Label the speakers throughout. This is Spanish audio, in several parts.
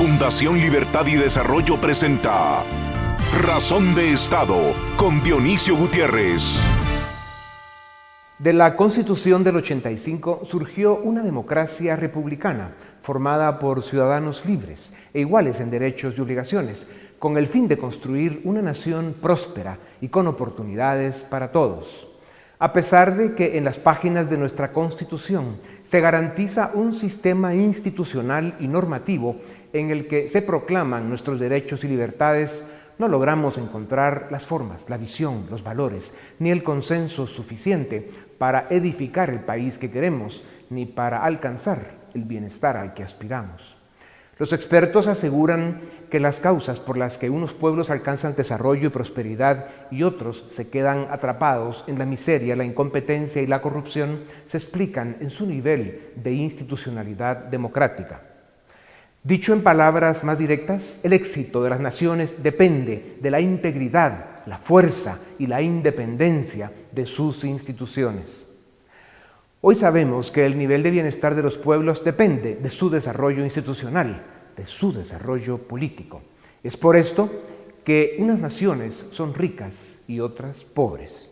Speaker 1: Fundación Libertad y Desarrollo presenta Razón de Estado con Dionisio Gutiérrez.
Speaker 2: De la Constitución del 85 surgió una democracia republicana formada por ciudadanos libres e iguales en derechos y obligaciones, con el fin de construir una nación próspera y con oportunidades para todos. A pesar de que en las páginas de nuestra Constitución se garantiza un sistema institucional y normativo en el que se proclaman nuestros derechos y libertades, no logramos encontrar las formas, la visión, los valores, ni el consenso suficiente para edificar el país que queremos, ni para alcanzar el bienestar al que aspiramos. Los expertos aseguran que las causas por las que unos pueblos alcanzan desarrollo y prosperidad y otros se quedan atrapados en la miseria, la incompetencia y la corrupción se explican en su nivel de institucionalidad democrática. Dicho en palabras más directas, el éxito de las naciones depende de la integridad, la fuerza y la independencia de sus instituciones. Hoy sabemos que el nivel de bienestar de los pueblos depende de su desarrollo institucional, de su desarrollo político. Es por esto que unas naciones son ricas y otras pobres.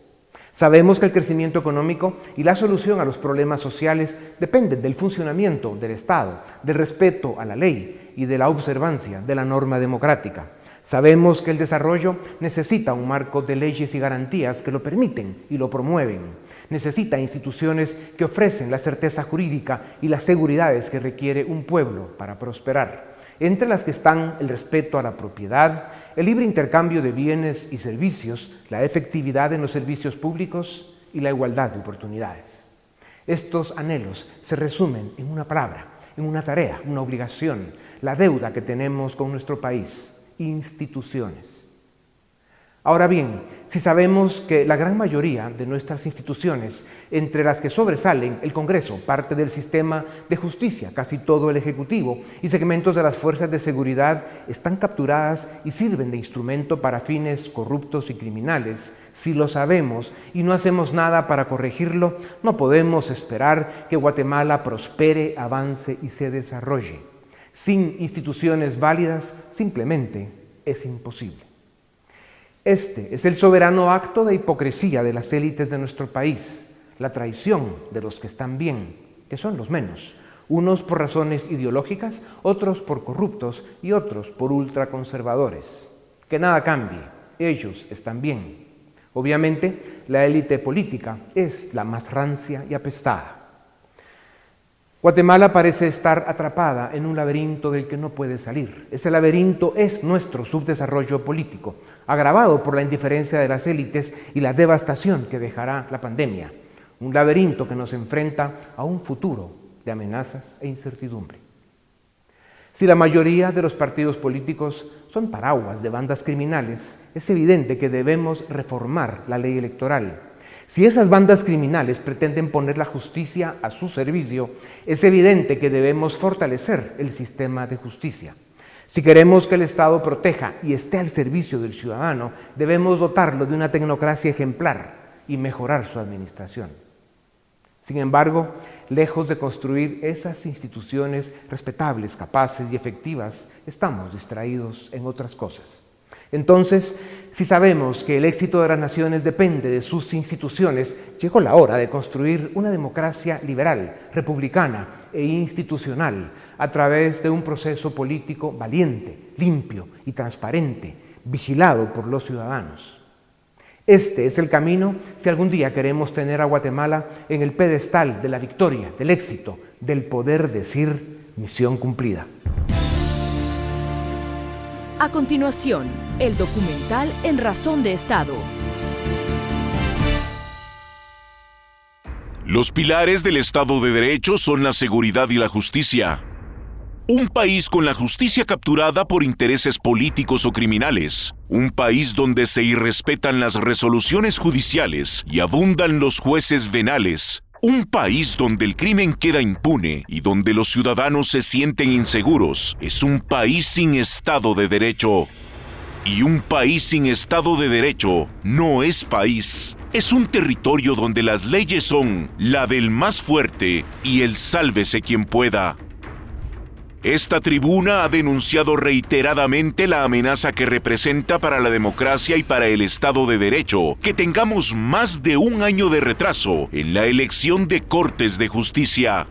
Speaker 2: Sabemos que el crecimiento económico y la solución a los problemas sociales dependen del funcionamiento del Estado, del respeto a la ley y de la observancia de la norma democrática. Sabemos que el desarrollo necesita un marco de leyes y garantías que lo permiten y lo promueven. Necesita instituciones que ofrecen la certeza jurídica y las seguridades que requiere un pueblo para prosperar, entre las que están el respeto a la propiedad, el libre intercambio de bienes y servicios, la efectividad en los servicios públicos y la igualdad de oportunidades. Estos anhelos se resumen en una palabra, en una tarea, una obligación, la deuda que tenemos con nuestro país, instituciones. Ahora bien, si sabemos que la gran mayoría de nuestras instituciones, entre las que sobresalen el Congreso, parte del sistema de justicia, casi todo el Ejecutivo y segmentos de las fuerzas de seguridad, están capturadas y sirven de instrumento para fines corruptos y criminales, si lo sabemos y no hacemos nada para corregirlo, no podemos esperar que Guatemala prospere, avance y se desarrolle. Sin instituciones válidas, simplemente es imposible. Este es el soberano acto de hipocresía de las élites de nuestro país, la traición de los que están bien, que son los menos, unos por razones ideológicas, otros por corruptos y otros por ultraconservadores. Que nada cambie, ellos están bien. Obviamente, la élite política es la más rancia y apestada. Guatemala parece estar atrapada en un laberinto del que no puede salir. Ese laberinto es nuestro subdesarrollo político, agravado por la indiferencia de las élites y la devastación que dejará la pandemia. Un laberinto que nos enfrenta a un futuro de amenazas e incertidumbre. Si la mayoría de los partidos políticos son paraguas de bandas criminales, es evidente que debemos reformar la ley electoral si esas bandas criminales pretenden poner la justicia a su servicio, es evidente que debemos fortalecer el sistema de justicia. Si queremos que el Estado proteja y esté al servicio del ciudadano, debemos dotarlo de una tecnocracia ejemplar y mejorar su administración. Sin embargo, lejos de construir esas instituciones respetables, capaces y efectivas, estamos distraídos en otras cosas. Entonces, si sabemos que el éxito de las naciones depende de sus instituciones, llegó la hora de construir una democracia liberal, republicana e institucional a través de un proceso político valiente, limpio y transparente, vigilado por los ciudadanos. Este es el camino si algún día queremos tener a Guatemala en el pedestal de la victoria, del éxito, del poder decir misión cumplida.
Speaker 3: A continuación, el documental En Razón de Estado.
Speaker 1: Los pilares del Estado de Derecho son la seguridad y la justicia. Un país con la justicia capturada por intereses políticos o criminales. Un país donde se irrespetan las resoluciones judiciales y abundan los jueces venales un país donde el crimen queda impune y donde los ciudadanos se sienten inseguros es un país sin Estado de Derecho. Y un país sin Estado de Derecho no es país. Es un territorio donde las leyes son la del más fuerte y el sálvese quien pueda. Esta tribuna ha denunciado reiteradamente la amenaza que representa para la democracia y para el Estado de Derecho que tengamos más de un año de retraso en la elección de Cortes de Justicia.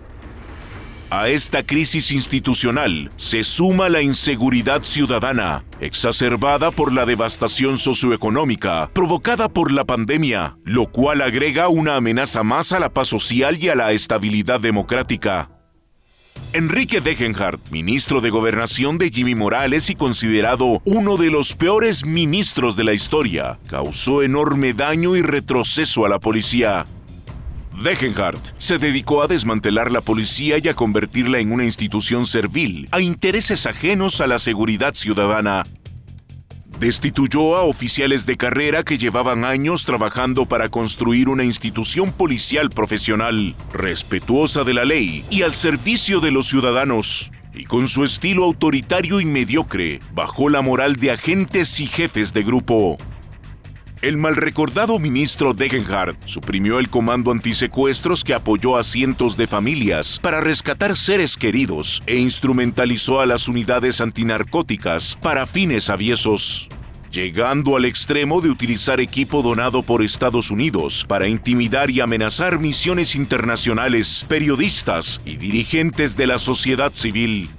Speaker 1: A esta crisis institucional se suma la inseguridad ciudadana, exacerbada por la devastación socioeconómica provocada por la pandemia, lo cual agrega una amenaza más a la paz social y a la estabilidad democrática. Enrique Degenhardt, ministro de Gobernación de Jimmy Morales y considerado uno de los peores ministros de la historia, causó enorme daño y retroceso a la policía. Degenhardt se dedicó a desmantelar la policía y a convertirla en una institución servil a intereses ajenos a la seguridad ciudadana Destituyó a oficiales de carrera que llevaban años trabajando para construir una institución policial profesional, respetuosa de la ley y al servicio de los ciudadanos. Y con su estilo autoritario y mediocre, bajó la moral de agentes y jefes de grupo. El mal recordado ministro Degenhardt suprimió el comando antisecuestros que apoyó a cientos de familias para rescatar seres queridos e instrumentalizó a las unidades antinarcóticas para fines aviesos llegando al extremo de utilizar equipo donado por Estados Unidos para intimidar y amenazar misiones internacionales, periodistas y dirigentes de la sociedad civil.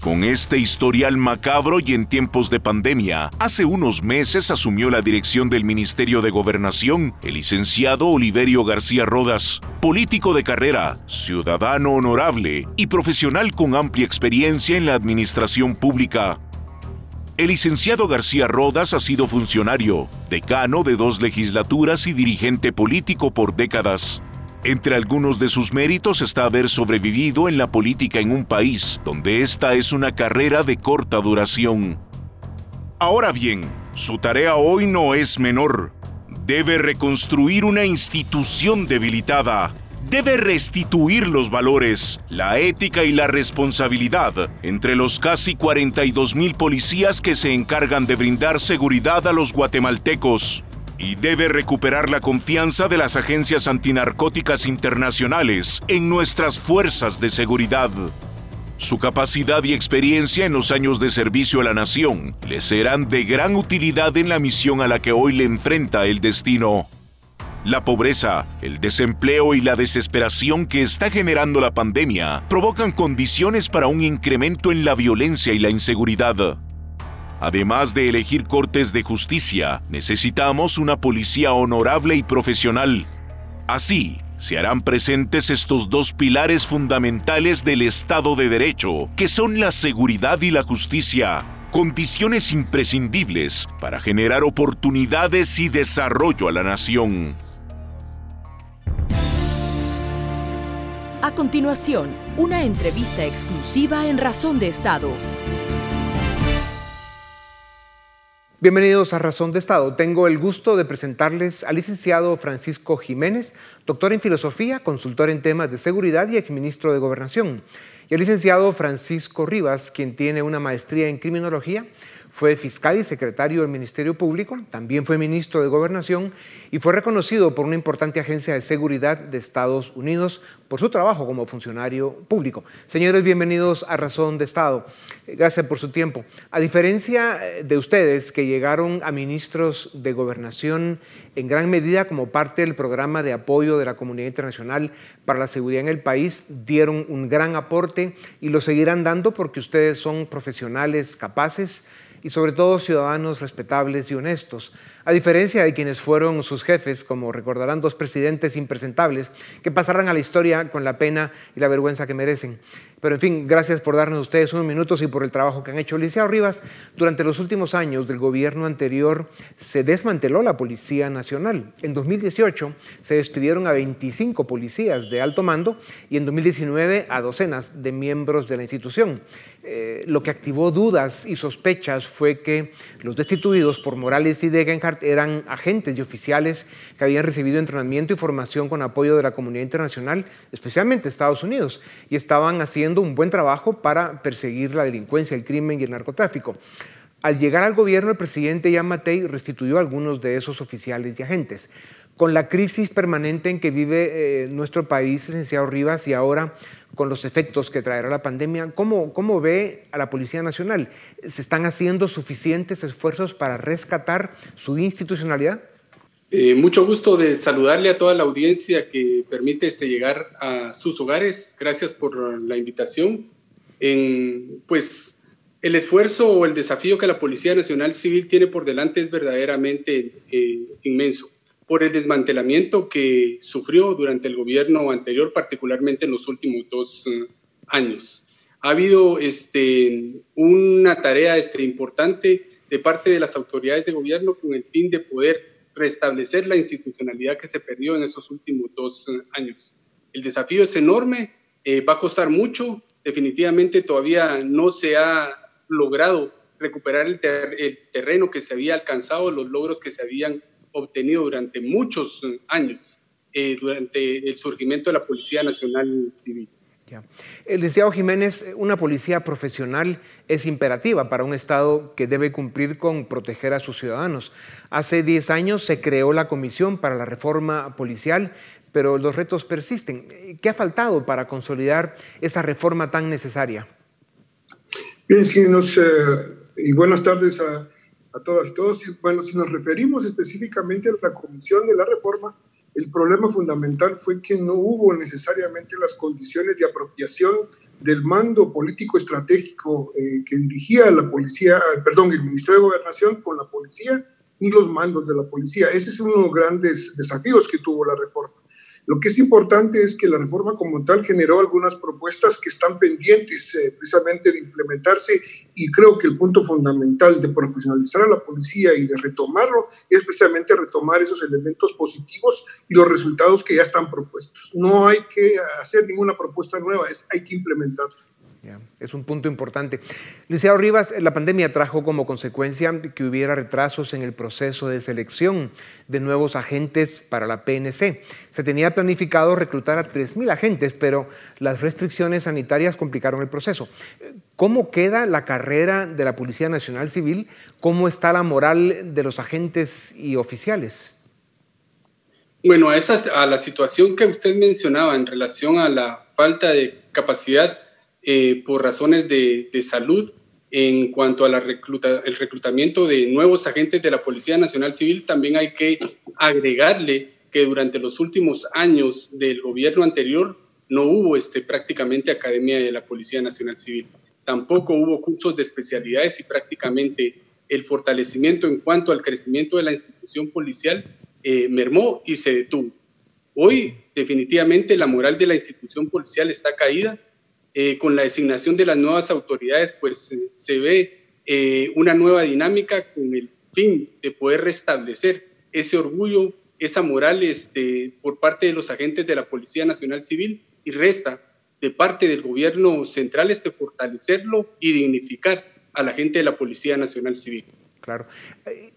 Speaker 1: Con este historial macabro y en tiempos de pandemia, hace unos meses asumió la dirección del Ministerio de Gobernación el licenciado Oliverio García Rodas, político de carrera, ciudadano honorable y profesional con amplia experiencia en la administración pública. El licenciado García Rodas ha sido funcionario, decano de dos legislaturas y dirigente político por décadas. Entre algunos de sus méritos está haber sobrevivido en la política en un país donde esta es una carrera de corta duración. Ahora bien, su tarea hoy no es menor. Debe reconstruir una institución debilitada. Debe restituir los valores, la ética y la responsabilidad entre los casi 42 mil policías que se encargan de brindar seguridad a los guatemaltecos y debe recuperar la confianza de las agencias antinarcóticas internacionales en nuestras fuerzas de seguridad. Su capacidad y experiencia en los años de servicio a la nación le serán de gran utilidad en la misión a la que hoy le enfrenta el destino. La pobreza, el desempleo y la desesperación que está generando la pandemia provocan condiciones para un incremento en la violencia y la inseguridad. Además de elegir cortes de justicia, necesitamos una policía honorable y profesional. Así, se harán presentes estos dos pilares fundamentales del Estado de Derecho, que son la seguridad y la justicia, condiciones imprescindibles para generar oportunidades y desarrollo a la nación.
Speaker 3: A continuación, una entrevista exclusiva en Razón de Estado.
Speaker 2: Bienvenidos a Razón de Estado. Tengo el gusto de presentarles al licenciado Francisco Jiménez, doctor en filosofía, consultor en temas de seguridad y exministro de Gobernación, y al licenciado Francisco Rivas, quien tiene una maestría en criminología fue fiscal y secretario del Ministerio Público, también fue ministro de Gobernación y fue reconocido por una importante agencia de seguridad de Estados Unidos por su trabajo como funcionario público. Señores, bienvenidos a Razón de Estado. Gracias por su tiempo. A diferencia eh, de ustedes que llegaron a ministros de Gobernación en gran medida como parte del programa de apoyo de la comunidad internacional para la seguridad en el país, dieron un gran aporte y lo seguirán dando porque ustedes son profesionales capaces y sobre todo ciudadanos respetables y honestos, a diferencia de quienes fueron sus jefes, como recordarán dos presidentes impresentables, que pasarán a la historia con la pena y la vergüenza que merecen. Pero en fin, gracias por darnos ustedes unos minutos y por el trabajo que han hecho. Liceo Rivas, durante los últimos años del gobierno anterior se desmanteló la Policía Nacional. En 2018 se despidieron a 25 policías de alto mando y en 2019 a docenas de miembros de la institución. Eh, lo que activó dudas y sospechas fue que los destituidos por Morales y Degenhardt eran agentes y oficiales que habían recibido entrenamiento y formación con apoyo de la comunidad internacional, especialmente Estados Unidos, y estaban haciendo un buen trabajo para perseguir la delincuencia, el crimen y el narcotráfico. Al llegar al gobierno, el presidente Yamatei restituyó a algunos de esos oficiales y agentes. con la crisis permanente en que vive eh, nuestro país, licenciado Rivas, y ahora con los efectos que traerá la pandemia, ¿cómo, ¿cómo ve a la Policía Nacional? ¿Se están haciendo suficientes esfuerzos para rescatar su institucionalidad?
Speaker 4: Eh, mucho gusto de saludarle a toda la audiencia que permite este, llegar a sus hogares. Gracias por la invitación. Pues el esfuerzo o el desafío que la Policía Nacional Civil tiene por delante es verdaderamente eh, inmenso por el desmantelamiento que sufrió durante el gobierno anterior, particularmente en los últimos dos eh, años. Ha habido este, una tarea este, importante de parte de las autoridades de gobierno con el fin de poder restablecer la institucionalidad que se perdió en esos últimos dos eh, años. El desafío es enorme, eh, va a costar mucho, definitivamente todavía no se ha logrado recuperar el, terreno que se había alcanzado, los logros que se habían obtenido durante muchos años eh, durante el surgimiento de la Policía Nacional Civil.
Speaker 2: El licenciado Jiménez, una policía profesional es imperativa para un Estado que debe cumplir con proteger a sus ciudadanos. Hace 10 años se creó la Comisión para la Reforma Policial, pero los retos persisten. ¿Qué ha faltado para consolidar esa reforma tan necesaria?
Speaker 5: Bien, si nos, eh, y buenas tardes a, a todas y todos. bueno, si nos referimos específicamente a la Comisión de la Reforma, el problema fundamental fue que no hubo necesariamente las condiciones de apropiación del mando político estratégico eh, que dirigía la policía, perdón, el Ministerio de Gobernación con la policía, ni los mandos de la policía. Ese es uno de los grandes desafíos que tuvo la reforma. Lo que es importante es que la reforma como tal generó algunas propuestas que están pendientes eh, precisamente de implementarse y creo que el punto fundamental de profesionalizar a la policía y de retomarlo es precisamente retomar esos elementos positivos y los resultados que ya están propuestos. No hay que hacer ninguna propuesta nueva, es, hay que
Speaker 2: es un punto importante. Licenciado Rivas, la pandemia trajo como consecuencia que hubiera retrasos en el proceso de selección de nuevos agentes para la PNC. Se tenía planificado reclutar a 3.000 agentes, pero las restricciones sanitarias complicaron el proceso. ¿Cómo queda la carrera de la Policía Nacional Civil? ¿Cómo está la moral de los agentes y oficiales?
Speaker 4: Bueno, a, a la situación que usted mencionaba en relación a la falta de capacidad eh, por razones de, salud en cuanto al recluta, el reclutamiento de nuevos agentes de la Policía Nacional Civil, también hay que agregarle que durante los últimos años del gobierno anterior no hubo este, prácticamente academia de la Policía Nacional Civil. Tampoco hubo cursos de especialidades y prácticamente el fortalecimiento en cuanto al crecimiento de la institución policial eh, mermó y se detuvo. Hoy definitivamente la moral de la institución policial está caída eh, con la designación de las nuevas autoridades, pues se ve eh, una nueva dinámica con el fin de poder restablecer ese orgullo, esa moral este, por parte de los agentes de la Policía Nacional Civil y resta de parte del gobierno central este fortalecerlo y dignificar a la gente de la Policía Nacional Civil.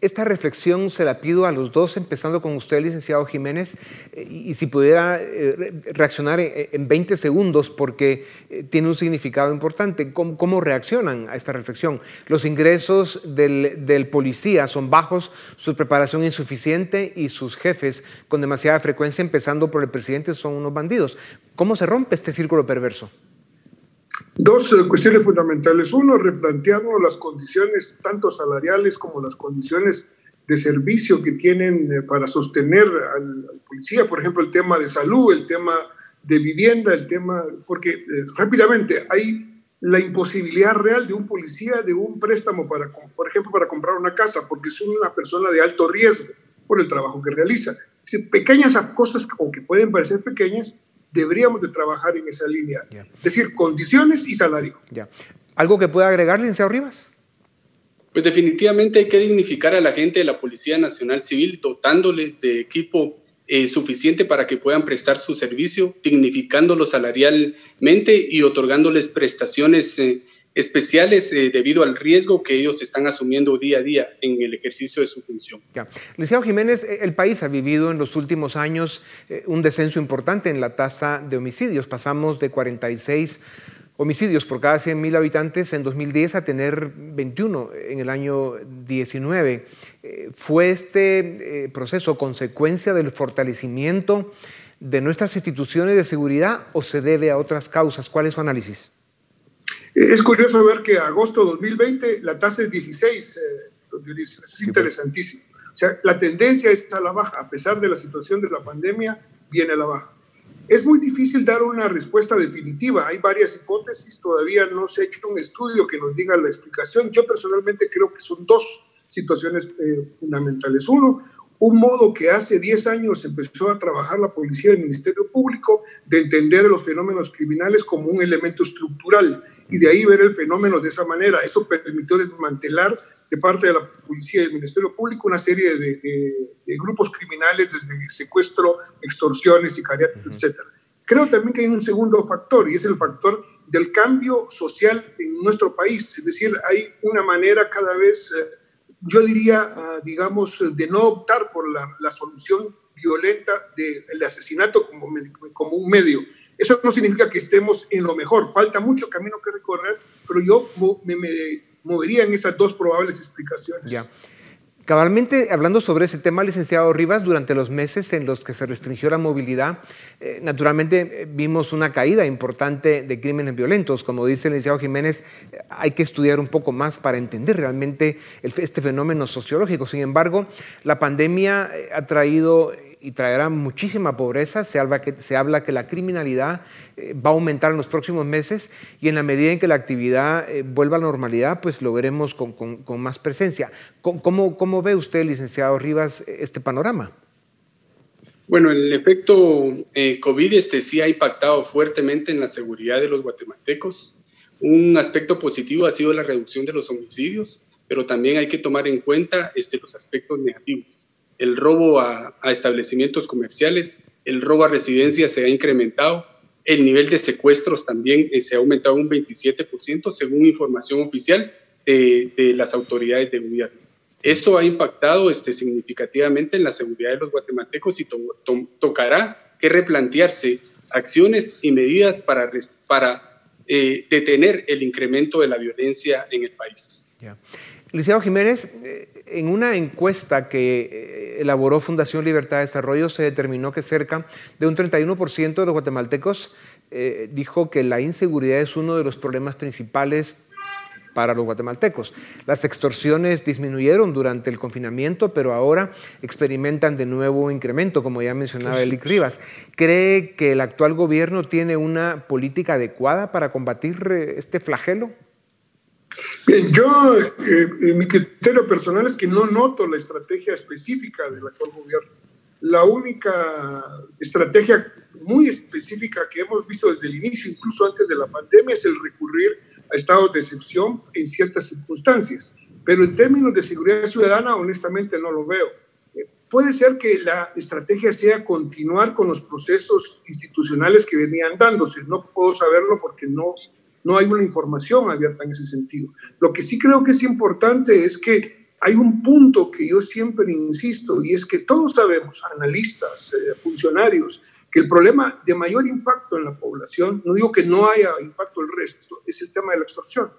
Speaker 2: Esta reflexión se la pido a los dos, empezando con usted, licenciado Jiménez, y si pudiera eh, reaccionar en 20 segundos, porque eh, tiene un significado importante. ¿Cómo, reaccionan a esta reflexión? Los ingresos del, policía son bajos, su preparación insuficiente y sus jefes, con demasiada frecuencia, empezando por el presidente, son unos bandidos. ¿Cómo se rompe este círculo perverso?
Speaker 5: Dos eh, cuestiones fundamentales. Uno, replantearnos las condiciones tanto salariales como las condiciones de servicio que tienen eh, para sostener al, policía, por ejemplo, el tema de salud, el tema de vivienda, el tema, porque eh, rápidamente hay la imposibilidad real de un policía de un préstamo para, por ejemplo, para comprar una casa, porque es una persona de alto riesgo por el trabajo que realiza. pequeñas cosas, aunque pueden parecer pequeñas, deberíamos de trabajar en esa línea. Es decir, condiciones y salario.
Speaker 2: ¿Algo que pueda agregar, licenciado Rivas?
Speaker 4: Pues definitivamente hay que dignificar a la gente de la Policía Nacional Civil, dotándoles de equipo eh, suficiente para que puedan prestar su servicio, dignificándolo salarialmente y otorgándoles prestaciones eh, especiales eh, debido al riesgo que ellos están asumiendo día a día en el ejercicio de su función.
Speaker 2: Ya. Jiménez, eh, el país ha vivido en los últimos años eh, un descenso importante en la tasa de homicidios. Pasamos de 46 homicidios por cada 100.000 habitantes en 2010 a tener 21 en el año 19. Eh, ¿Fue este proceso consecuencia del fortalecimiento de nuestras instituciones de seguridad o se debe a otras causas? ¿Cuál es su análisis?
Speaker 5: Es curioso ver que agosto de 2020 la tasa es 16, eso es interesantísimo. O sea, la tendencia es a la baja, a pesar de la situación de la pandemia, viene a la baja. Es muy difícil dar una respuesta definitiva. Hay varias hipótesis, todavía no se ha hecho un estudio que nos diga la explicación. Yo personalmente creo que son dos situaciones eh, fundamentales. Uno, un modo que hace 10 años empezó a trabajar la policía y el Ministerio Público de entender los fenómenos criminales como un elemento estructural y de ahí ver el fenómeno de esa manera. Eso permitió desmantelar de parte de la policía y el Ministerio Público una serie de, grupos criminales, desde secuestro, extorsiones, sicariato, uh etc. Creo también que hay un segundo factor y es el factor del cambio social en nuestro país. Es decir, hay una manera cada vez, eh, yo diría, ah, digamos, de no optar por la, solución violenta del asesinato como, como un medio. Eso no significa que estemos en lo mejor, falta mucho camino que recorrer, pero yo me, me moverían esas dos probables explicaciones.
Speaker 2: Ya. Cabalmente, hablando sobre ese tema, licenciado Rivas, durante los meses en los que se restringió la movilidad, eh, naturalmente eh, vimos una caída importante de crímenes violentos. Como dice el licenciado Jiménez, eh, hay que estudiar un poco más para entender realmente este fenómeno sociológico. Sin embargo, la pandemia ha traído y traerá muchísima pobreza. Se habla que, se habla que la criminalidad eh, va a aumentar en los próximos meses y en la medida en que la actividad eh, vuelva a la normalidad, pues lo veremos con, más presencia. ¿Cómo, ¿Cómo, ve usted, licenciado Rivas, este panorama?
Speaker 4: Bueno, el efecto eh, COVID este, sí ha impactado fuertemente en la seguridad de los guatemaltecos. Un aspecto positivo ha sido la reducción de los homicidios, pero también hay que tomar en cuenta este, los aspectos negativos el robo a, establecimientos comerciales, el robo a residencias se ha incrementado, el nivel de secuestros también eh, se ha aumentado un 27% según información oficial de, las autoridades de gobierno. Esto ha impactado este, significativamente en la seguridad de los guatemaltecos y tocará que replantearse acciones y medidas para, para eh, detener el incremento de la violencia en el país.
Speaker 2: Licenciado Jiménez, eh, en una encuesta que eh, elaboró Fundación Libertad de Desarrollo se determinó que cerca de un 31% de los guatemaltecos eh, dijo que la inseguridad es uno de los problemas principales para los guatemaltecos. Las extorsiones disminuyeron durante el confinamiento, pero ahora experimentan de nuevo incremento, como ya mencionaba Elic Rivas. ¿Cree que el actual gobierno tiene una política adecuada para combatir este flagelo?
Speaker 5: Bien, yo, eh, mi criterio personal es que no noto la estrategia específica del actual gobierno. La única estrategia muy específica que hemos visto desde el inicio, incluso antes de la pandemia, es el recurrir a estados de excepción en ciertas circunstancias. Pero en términos de seguridad ciudadana, honestamente no lo veo. Eh, puede ser que la estrategia sea continuar con los procesos institucionales que venían dándose. No puedo saberlo porque no no hay una información abierta en ese sentido. Lo que sí creo que es importante es que hay un punto que yo siempre insisto y es que todos sabemos, analistas, eh, funcionarios, que el problema de mayor impacto en la población, no digo que no haya impacto el resto, es el tema de la extorsión,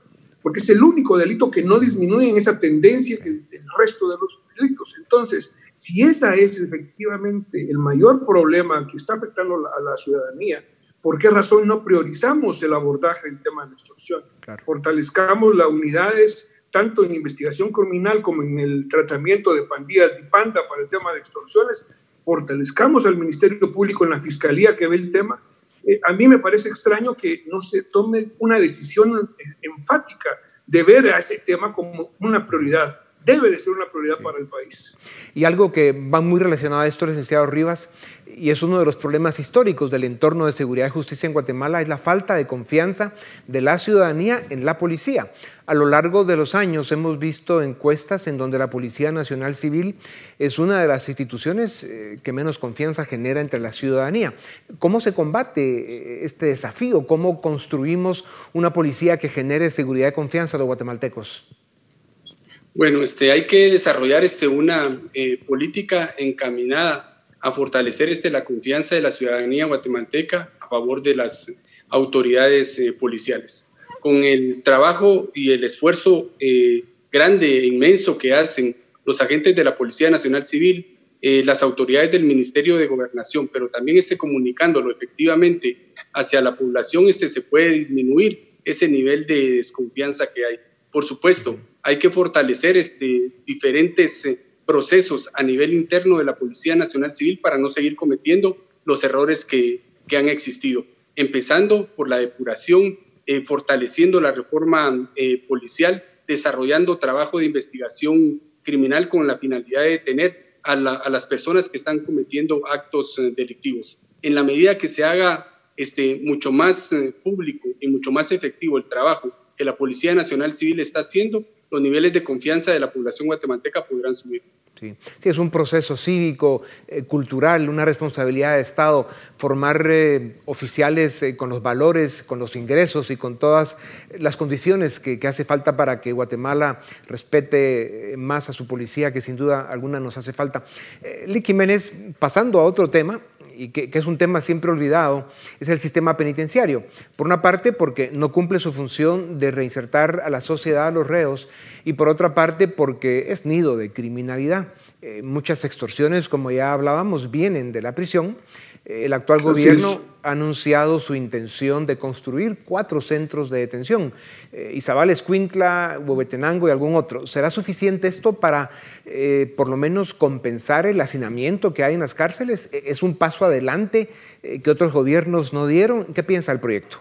Speaker 5: porque es el único delito que no disminuye en esa tendencia que el resto de los delitos. Entonces, si esa es efectivamente el mayor problema que está afectando a la ciudadanía, ¿Por qué razón no priorizamos el abordaje del tema de la extorsión? Fortalezcamos las unidades tanto en investigación criminal como en el tratamiento de pandillas de panda para el tema de extorsiones. Fortalezcamos al Ministerio Público en la Fiscalía que ve el tema. Eh, a mí me parece extraño que no se tome una decisión enfática de ver a ese tema como una prioridad debe de ser una prioridad para el país.
Speaker 2: Y algo que va muy relacionado a esto, licenciado Rivas, y es uno de los problemas históricos del entorno de seguridad y justicia en Guatemala, es la falta de confianza de la ciudadanía en la policía. A lo largo de los años hemos visto encuestas en donde la Policía Nacional Civil es una de las instituciones eh, que menos confianza genera entre la ciudadanía. ¿Cómo se combate eh, este desafío? ¿Cómo construimos una policía que genere seguridad y confianza a los guatemaltecos?
Speaker 4: Bueno, este, hay que desarrollar este, una eh, política encaminada a fortalecer este, la confianza de la ciudadanía guatemalteca a favor de las autoridades eh, policiales. Con el trabajo y el esfuerzo eh, grande e inmenso que hacen los agentes de la Policía Nacional Civil, las autoridades del Ministerio de Gobernación, pero también esté comunicándolo efectivamente hacia la población, este, se puede disminuir ese nivel de desconfianza que hay. Por supuesto, hay que fortalecer este, diferentes eh, procesos a nivel interno de la Policía Nacional Civil para no seguir cometiendo los errores que, que han existido, empezando por la depuración, eh, fortaleciendo la reforma policial, desarrollando trabajo de investigación criminal con la finalidad de detener a, las personas que están cometiendo actos eh, delictivos. En la medida que se haga este, mucho más eh, público y mucho más efectivo el trabajo que la Policía Nacional Civil está haciendo, los niveles de confianza de la población guatemalteca podrán subir.
Speaker 2: Sí. es un proceso cívico, eh, cultural, una responsabilidad de Estado, formar eh, oficiales eh, con los valores, con los ingresos y con todas las condiciones que, hace falta para que Guatemala respete más a su policía, que sin duda alguna nos hace falta. Lick Jiménez, pasando a otro tema, y que, es un tema siempre olvidado, es el sistema penitenciario. Por una parte, porque no cumple su función de reinsertar a la sociedad a los reos, y por otra parte, porque es nido de criminalidad. Eh, muchas extorsiones, como ya hablábamos, vienen de la prisión. Eh, el actual gobierno ha anunciado su intención de construir cuatro centros de detención, eh, Izabal, Escuintla, Huehuetenango y algún otro. ¿Será suficiente esto para por lo menos compensar el hacinamiento que hay en las cárceles? ¿Es un paso adelante que otros gobiernos no dieron? ¿Qué piensa el proyecto?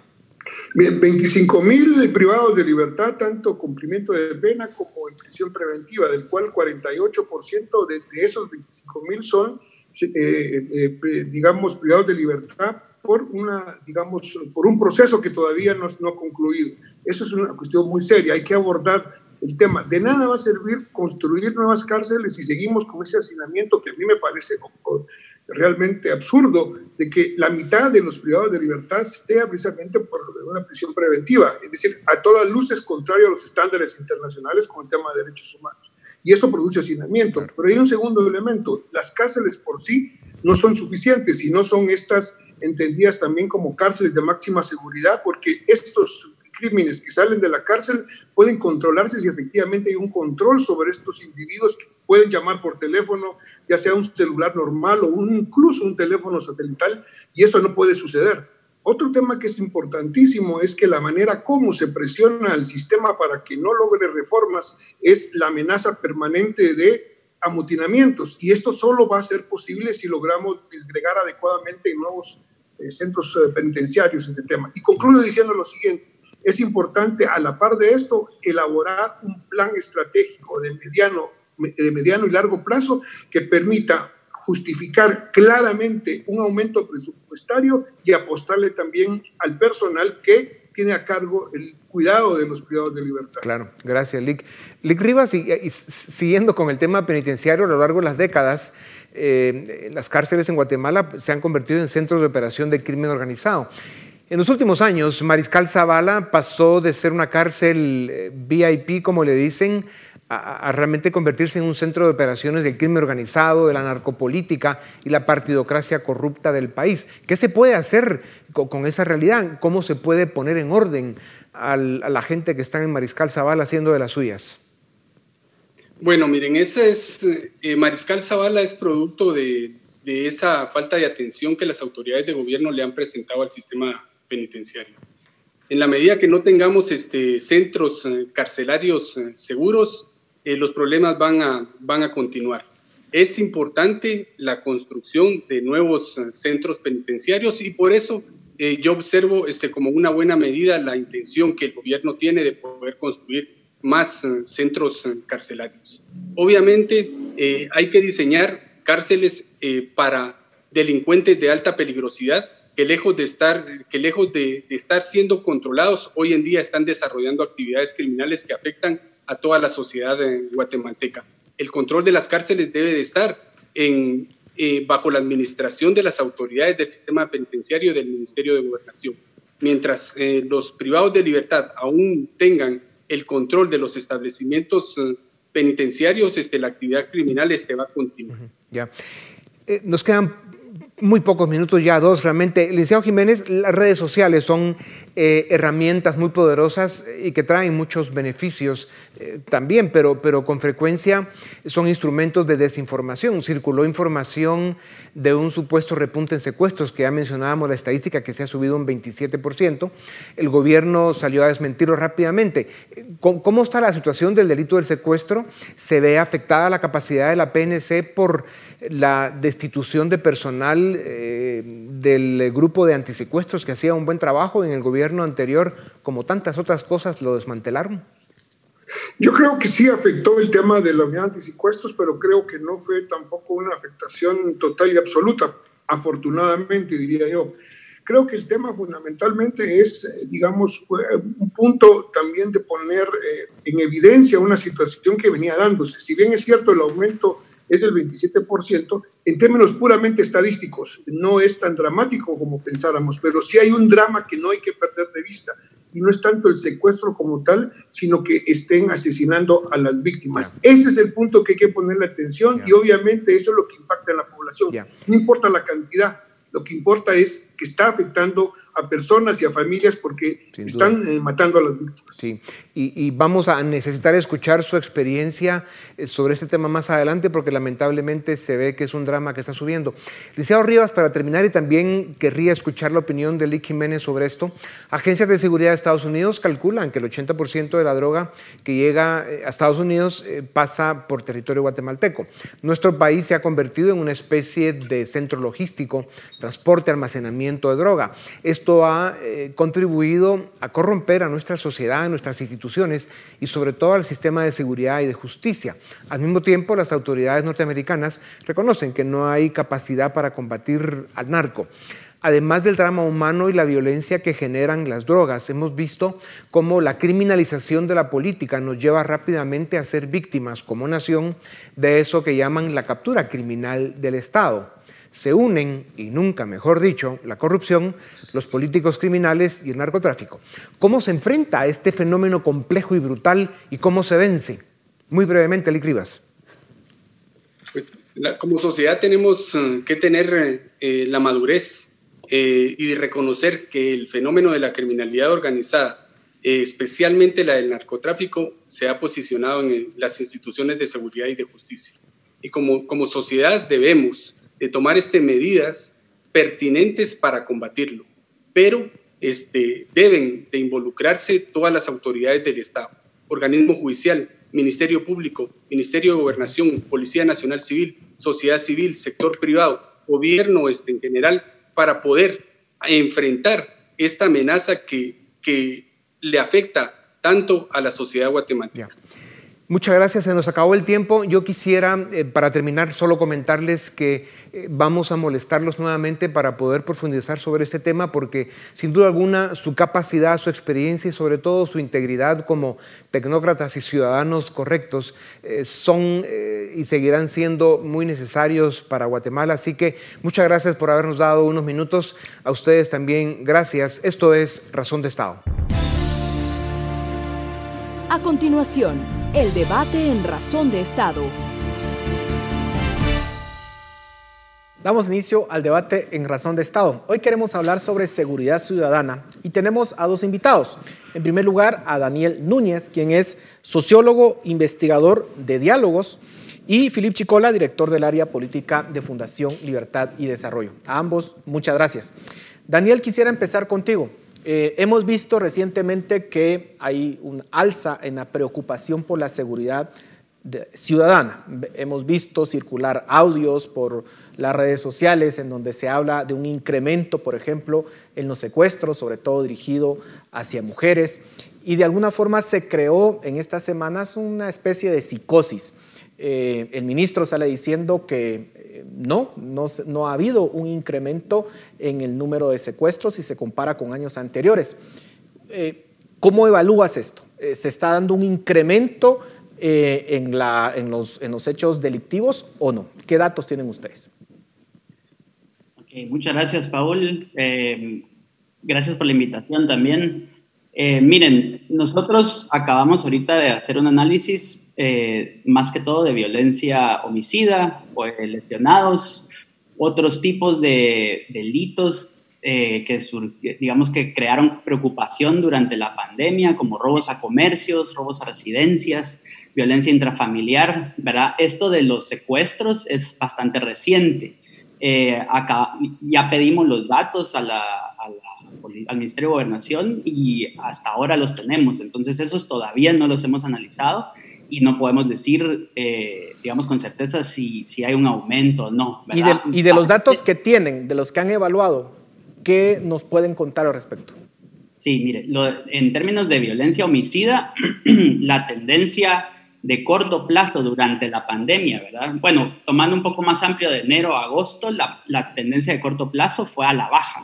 Speaker 5: Bien, 25 mil privados de libertad, tanto cumplimiento de pena como en prisión preventiva, del cual 48% de, de, esos 25 mil son, eh, eh, eh, digamos, privados de libertad por, una, digamos, por un proceso que todavía no, no ha concluido. Eso es una cuestión muy seria, hay que abordar el tema. De nada va a servir construir nuevas cárceles si seguimos con ese hacinamiento que a mí me parece realmente absurdo de que la mitad de los privados de libertad sea precisamente por una prisión preventiva, es decir, a todas luces contrario a los estándares internacionales con el tema de derechos humanos. Y eso produce hacinamiento. Pero hay un segundo elemento, las cárceles por sí no son suficientes y no son estas entendidas también como cárceles de máxima seguridad, porque estos crímenes que salen de la cárcel pueden controlarse si efectivamente hay un control sobre estos individuos que pueden llamar por teléfono, ya sea un celular normal o incluso un teléfono satelital, y eso no puede suceder. Otro tema que es importantísimo es que la manera como se presiona al sistema para que no logre reformas es la amenaza permanente de amotinamientos, y esto solo va a ser posible si logramos disgregar adecuadamente nuevos centros eh, penitenciarios en este tema. Y concluyo diciendo lo siguiente, es importante, a la par de esto, elaborar un plan estratégico de mediano, de mediano y largo plazo que permita justificar claramente un aumento presupuestario y apostarle también al personal que tiene a cargo el cuidado de los privados de libertad.
Speaker 2: Claro, gracias, Lick. Lick Rivas, y, siguiendo con el tema penitenciario a lo largo de las décadas, eh, las cárceles en Guatemala se han convertido en centros de operación de crimen organizado. En los últimos años, Mariscal Zavala pasó de ser una cárcel eh, VIP, como le dicen, a, realmente convertirse en un centro de operaciones del crimen organizado, de la narcopolítica y la partidocracia corrupta del país. ¿Qué se puede hacer con, esa realidad? ¿Cómo se puede poner en orden a la gente que está en Mariscal Zavala haciendo de las suyas?
Speaker 4: Bueno, miren, ese es, eh, Mariscal Zavala es producto de, de esa falta de atención que las autoridades de gobierno le han presentado al sistema penitenciario. En la medida que no tengamos este, centros eh, carcelarios eh, seguros, eh, los problemas van a, van a continuar. Es importante la construcción de nuevos centros penitenciarios y por eso yo observo este, como una buena medida la intención que el gobierno tiene de poder construir más centros carcelarios. Obviamente hay que diseñar cárceles para delincuentes de alta peligrosidad que lejos de estar, que lejos de, estar siendo controlados, hoy en día están desarrollando actividades criminales que afectan a toda la sociedad guatemalteca. El control de las cárceles debe de estar en, eh, bajo la administración de las autoridades del sistema penitenciario y del Ministerio de Gobernación. Mientras eh, los privados de libertad aún tengan el control de los establecimientos eh, penitenciarios, este, la actividad criminal este, va a continuar.
Speaker 2: Ya. nos quedan muy pocos minutos ya, dos realmente. Licenciado Jiménez, las redes sociales son eh, herramientas muy poderosas y que traen muchos beneficios eh, también, pero, pero con frecuencia son instrumentos de desinformación. Circuló información de un supuesto repunte en secuestros, que ya mencionábamos la estadística que se ha subido un 27%. El gobierno salió a desmentirlo rápidamente. ¿Cómo, está la situación del delito del secuestro? ¿Se ve afectada la capacidad de la PNC por la destitución de personal eh, del grupo de antisecuestros que hacía un buen trabajo en el gobierno anterior, como tantas otras cosas, lo desmantelaron?
Speaker 5: Yo creo que sí afectó el tema de la unidad antisecuestros, pero creo que no fue tampoco una afectación total y absoluta, afortunadamente diría yo. Creo que el tema fundamentalmente es, eh, digamos, un punto también de poner eh, en evidencia una situación que venía dándose. Si bien es cierto el aumento es del 27%, en términos puramente estadísticos no es tan dramático como pensáramos, pero sí hay un drama que no hay que perder de vista y no es tanto el secuestro como tal, sino que estén asesinando a las víctimas. Ese es el punto que hay que ponerle atención y obviamente eso es lo que impacta en la población. No importa la cantidad, lo que importa es que está afectando a personas y a familias porque están eh, matando a las víctimas.
Speaker 2: Sí, y, vamos a necesitar escuchar su experiencia eh, sobre este tema más adelante porque lamentablemente se ve que es un drama que está subiendo. Licenciado Rivas, para terminar, y también querría escuchar la opinión de Lick Jiménez sobre esto, agencias de seguridad de Estados Unidos calculan que el 80% de la droga que llega eh, a Estados Unidos pasa por territorio guatemalteco. Nuestro país se ha convertido en una especie de centro logístico, transporte, almacenamiento de droga. Esto ha eh, contribuido a corromper a nuestra sociedad, a nuestras instituciones y sobre todo al sistema de seguridad y de justicia. Al mismo tiempo, las autoridades norteamericanas reconocen que no hay capacidad para combatir al narco. Además del drama humano y la violencia que generan las drogas, hemos visto cómo la criminalización de la política nos lleva rápidamente a ser víctimas como nación de eso que llaman la captura criminal del Estado se unen, y nunca mejor dicho, la corrupción, los políticos criminales y el narcotráfico. ¿Cómo se enfrenta a este fenómeno complejo y brutal y cómo se vence? Muy brevemente, Lic Rivas.
Speaker 4: Pues, como sociedad tenemos eh, que tener eh, la madurez eh, y reconocer que el fenómeno de la criminalidad organizada, especialmente la del narcotráfico, se ha posicionado en las instituciones de seguridad y de justicia. Y como, como sociedad debemos de tomar este, medidas pertinentes para combatirlo, pero este, deben de involucrarse todas las autoridades del Estado, organismo judicial, Ministerio Público, Ministerio de Gobernación, Policía Nacional Civil, sociedad civil, sector privado, gobierno este, en general, para poder enfrentar esta amenaza que, que le afecta tanto a la sociedad guatemalteca.
Speaker 2: Muchas gracias, se nos acabó el tiempo. Yo quisiera, eh, para terminar, solo comentarles que eh, vamos a molestarlos nuevamente para poder profundizar sobre este tema, porque sin duda alguna su capacidad, su experiencia y sobre todo su integridad como tecnócratas y ciudadanos correctos eh, son y seguirán siendo muy necesarios para Guatemala. Así que muchas gracias por habernos dado unos minutos. A ustedes también gracias. Esto es Razón de Estado.
Speaker 3: A continuación, el debate en Razón de Estado.
Speaker 6: Damos inicio al debate en Razón de Estado. Hoy queremos hablar sobre seguridad ciudadana y tenemos a dos invitados. En primer lugar, a Daniel Núñez, quien es sociólogo, investigador de diálogos, y Filip Chicola, director del área política de Fundación Libertad y Desarrollo. A ambos, muchas gracias. Daniel, quisiera empezar contigo. Eh, hemos visto recientemente que hay un alza en la preocupación por la seguridad ciudadana. Hemos visto circular audios por las redes sociales en donde se habla de un incremento, por ejemplo, en los secuestros, sobre todo dirigido hacia mujeres. Y de alguna forma se creó en estas semanas una especie de psicosis. Eh, el ministro sale diciendo que no, no, ha habido un incremento en el número de secuestros si se compara con años anteriores. Eh, ¿Cómo evalúas esto? Eh, ¿Se está dando un incremento eh, en, los, hechos delictivos o no? ¿Qué datos tienen ustedes?
Speaker 7: muchas gracias, Paul. gracias por la invitación también. miren, nosotros acabamos ahorita de hacer un análisis eh, más que todo de violencia homicida, o lesionados, otros tipos de delitos eh, que digamos que crearon preocupación durante la pandemia, como robos a comercios, robos a residencias, violencia intrafamiliar, ¿verdad? Esto de los secuestros es bastante reciente. Eh, acá ya pedimos los datos a la, al Ministerio de Gobernación y hasta ahora los tenemos. Entonces, esos todavía no los hemos analizado y no podemos decir, eh, digamos, con certeza si, si hay un aumento o no.
Speaker 6: ¿Y de, y de los datos que tienen, de los que han evaluado, ¿qué nos pueden contar al respecto?
Speaker 7: Sí, mire, en términos de violencia homicida, la tendencia de corto plazo durante la pandemia, ¿verdad? Bueno, tomando un poco más amplio de enero a agosto, la, la tendencia de corto plazo fue a la baja.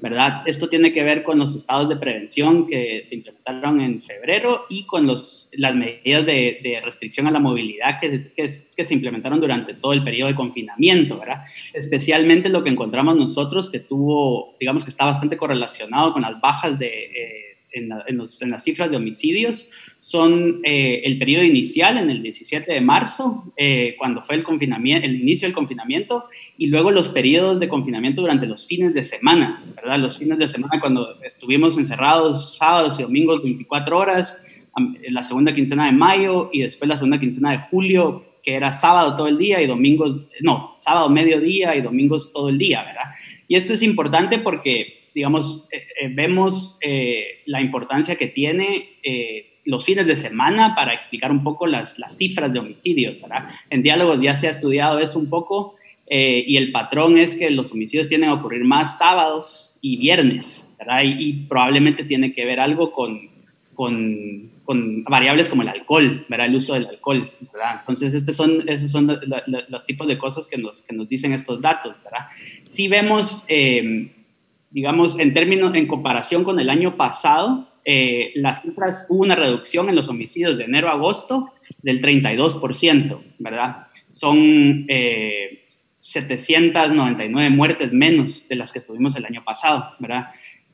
Speaker 7: ¿Verdad? Esto tiene que ver con los estados de prevención que se implementaron en febrero y con los, las medidas de, restricción a la movilidad que, que, se implementaron durante todo el periodo de confinamiento, ¿verdad? Especialmente lo que encontramos nosotros que tuvo, digamos que está bastante correlacionado con las bajas de... Eh, en, las cifras de homicidios son eh, el periodo inicial en el 17 de marzo, eh, cuando fue el, confinamiento, el inicio del confinamiento, y luego los periodos de confinamiento durante los fines de semana, ¿verdad? Los fines de semana cuando estuvimos encerrados sábados y domingos 24 horas, la segunda quincena de mayo y después la segunda quincena de julio, que era sábado todo el día y domingos, no, sábado mediodía y domingos todo el día, ¿verdad? Y esto es importante porque digamos, eh, eh, vemos eh, la importancia que tiene los fines de semana para explicar un poco las, las cifras de homicidios, ¿verdad? En diálogos ya se ha estudiado eso un poco y el patrón es que los homicidios tienden a ocurrir más sábados y viernes, ¿verdad? Y, probablemente tiene que ver algo con, con, con, variables como el alcohol, ¿verdad? El uso del alcohol, ¿verdad? Entonces, estos son, esos son los tipos de cosas que nos, que nos dicen estos datos, ¿verdad? Si vemos digamos, en términos, en comparación con el año pasado, eh, las cifras, hubo una reducción en los homicidios de enero a agosto del 32%, ¿verdad? Son 799 eh, muertes menos de las que estuvimos el año pasado, ¿verdad?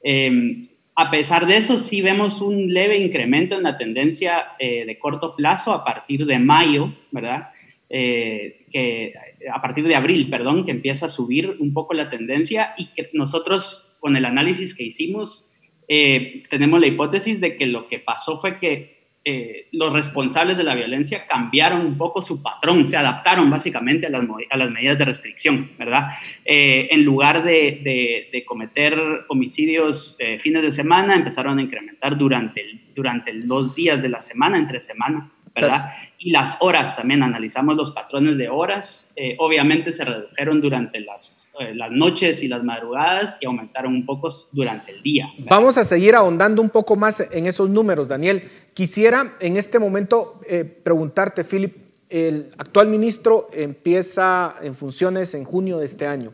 Speaker 7: Em, a pesar de eso, sí vemos un leve incremento en la tendencia eh, de corto plazo a partir de mayo, ¿verdad? que a partir de abril, perdón, que empieza a subir un poco la tendencia y que nosotros con el análisis que hicimos eh, tenemos la hipótesis de que lo que pasó fue que eh, los responsables de la violencia cambiaron un poco su patrón, se adaptaron básicamente a las, medidas de restricción, ¿verdad? Eh, en lugar de, cometer homicidios fines de semana, empezaron a incrementar durante, durante los días de la semana, entre semana. ¿Verdad? Y las horas también, analizamos los patrones de horas, eh, obviamente se redujeron durante las, eh, las noches y las madrugadas y aumentaron un poco durante el día.
Speaker 6: Vamos a seguir ahondando un poco más en esos números, Daniel. Quisiera en este momento eh, preguntarte, Philip, el actual ministro empieza en funciones en junio de este año.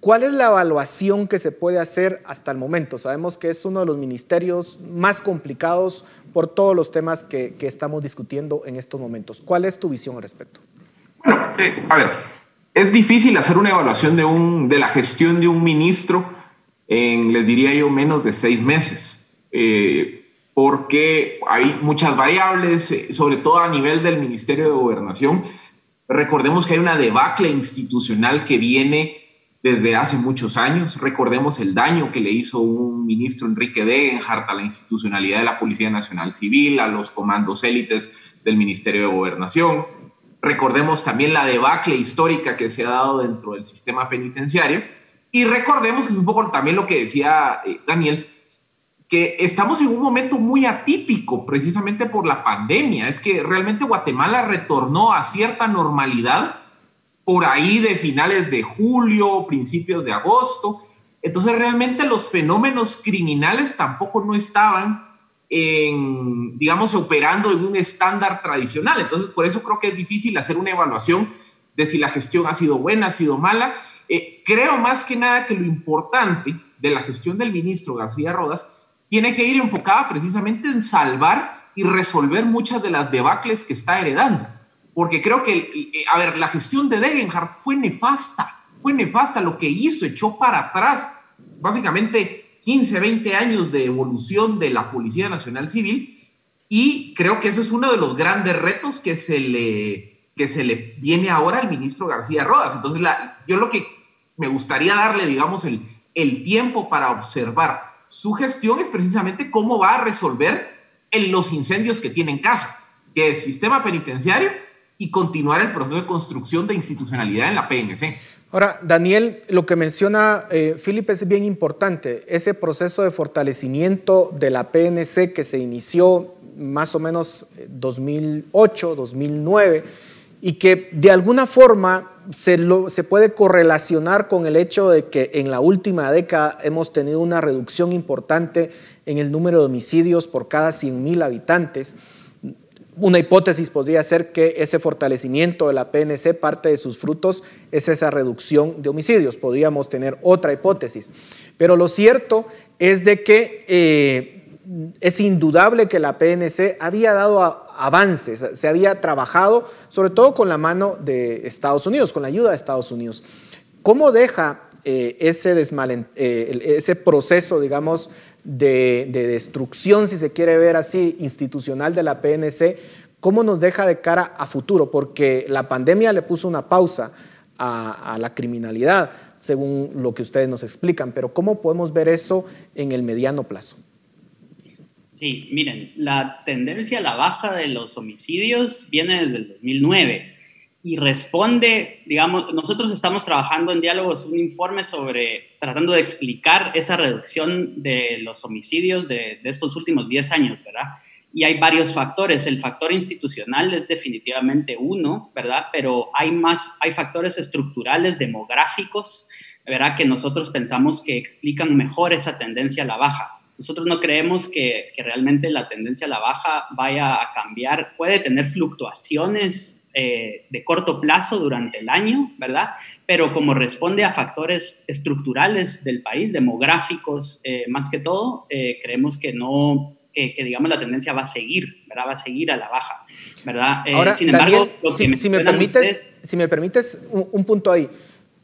Speaker 6: ¿Cuál es la evaluación que se puede hacer hasta el momento? Sabemos que es uno de los ministerios más complicados por todos los temas que, estamos discutiendo en estos momentos. ¿Cuál es tu visión al respecto?
Speaker 8: Bueno, eh, a ver, es difícil hacer una evaluación de, un, de la gestión de un ministro en, les diría yo, menos de seis meses, eh, porque hay muchas variables, eh, sobre todo a nivel del Ministerio de Gobernación. Recordemos que hay una debacle institucional que viene desde hace muchos años. Recordemos el daño que le hizo un ministro Enrique Degenhardt a la institucionalidad de la Policía Nacional Civil, a los comandos élites del Ministerio de Gobernación. Recordemos también la debacle histórica que se ha dado dentro del sistema penitenciario. Y recordemos, que es un poco también lo que decía eh, Daniel, que estamos en un momento muy atípico precisamente por la pandemia. Es que realmente Guatemala retornó a cierta normalidad por ahí de finales de julio, principios de agosto. Entonces realmente los fenómenos criminales tampoco no estaban en, digamos, operando en un estándar tradicional. Entonces por eso creo que es difícil hacer una evaluación de si la gestión ha sido buena, ha sido mala. Eh, creo más que nada que lo importante de la gestión del ministro García Rodas tiene que ir enfocada precisamente en salvar y resolver muchas de las debacles que está heredando porque creo que, eh, a ver, la gestión de Degenhardt fue nefasta, fue nefasta lo que hizo, echó para atrás básicamente 15, 20 años de evolución de la Policía Nacional Civil y creo que ese es uno de los grandes retos que se le, que se le viene ahora al ministro García Rodas. Entonces, yo lo que me gustaría darle, digamos, el, el tiempo para observar su gestión es precisamente cómo va a resolver en los incendios que tiene en casa, que es sistema penitenciario y continuar el proceso de construcción de institucionalidad en la PNC.
Speaker 6: Ahora, Daniel, lo que menciona eh, es bien importante, ese proceso de fortalecimiento de la PNC que se inició más o menos 2008, eh, 2009, y que de alguna forma se, se puede correlacionar con el hecho de que en la última década hemos tenido una reducción importante en el número de homicidios por cada 100.000 habitantes. Una hipótesis podría ser que ese fortalecimiento de la PNC, parte de sus frutos es esa reducción de homicidios. Podríamos tener otra hipótesis. Pero lo cierto es de que eh, es indudable que la PNC había dado avances, se había trabajado sobre todo con la mano de Estados Unidos, con la ayuda de Estados Unidos. ¿Cómo deja eh, ese, eh, ese proceso, digamos, de, destrucción, si se quiere ver así, institucional de la PNC, ¿cómo nos deja de cara a futuro? Porque la pandemia le puso una pausa a, la criminalidad, según lo que ustedes nos explican, pero ¿cómo podemos ver eso en el mediano plazo?
Speaker 7: Sí, miren, la tendencia a la baja de los homicidios viene desde el 2009 y responde, digamos, nosotros estamos trabajando en diálogos un informe sobre, tratando de explicar esa reducción de los homicidios de, estos últimos 10 años, ¿verdad? Y hay varios factores. El factor institucional es definitivamente uno, ¿verdad? Pero hay más, hay factores estructurales, demográficos, ¿verdad? Que nosotros pensamos que explican mejor esa tendencia a la baja. Nosotros no creemos que, que realmente la tendencia a la baja vaya a cambiar. Puede tener fluctuaciones eh, de corto plazo durante el año, ¿verdad? Pero como responde a factores estructurales del país, demográficos eh, más que todo, eh, creemos que no, que, digamos la tendencia va a seguir, ¿verdad? Va a seguir a la baja, ¿verdad?
Speaker 6: Ahora, sin embargo, si, me permites, si me permites un, punto ahí.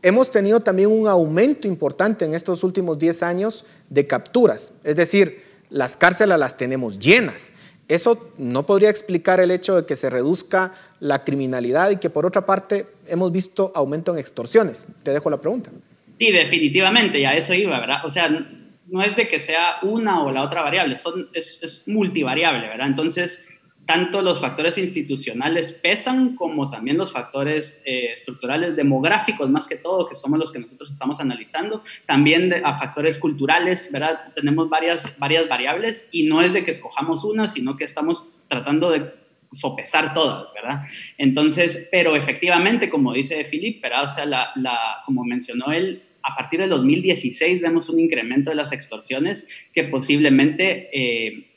Speaker 6: Hemos tenido también un aumento importante en estos últimos 10 años de capturas, es decir, las cárceles las tenemos llenas. Eso no podría explicar el hecho de que se reduzca la criminalidad y que por otra parte hemos visto aumento en extorsiones. Te dejo la pregunta.
Speaker 7: Sí, definitivamente, ya eso iba, ¿verdad? O sea, no es de que sea una o la otra variable, son, es, es multivariable, ¿verdad? Entonces, tanto los factores institucionales pesan como también los factores eh, estructurales demográficos, más que todo, que somos los que nosotros estamos analizando, también a factores culturales, ¿verdad? Tenemos varias, varias variables y no es de que escojamos una, sino que estamos tratando de sopesar todas, ¿verdad? Entonces, pero efectivamente, como dice Philip, ¿verdad? O sea, la, la, como mencionó él, a partir del 2016 vemos un incremento de las extorsiones que posiblemente... Eh,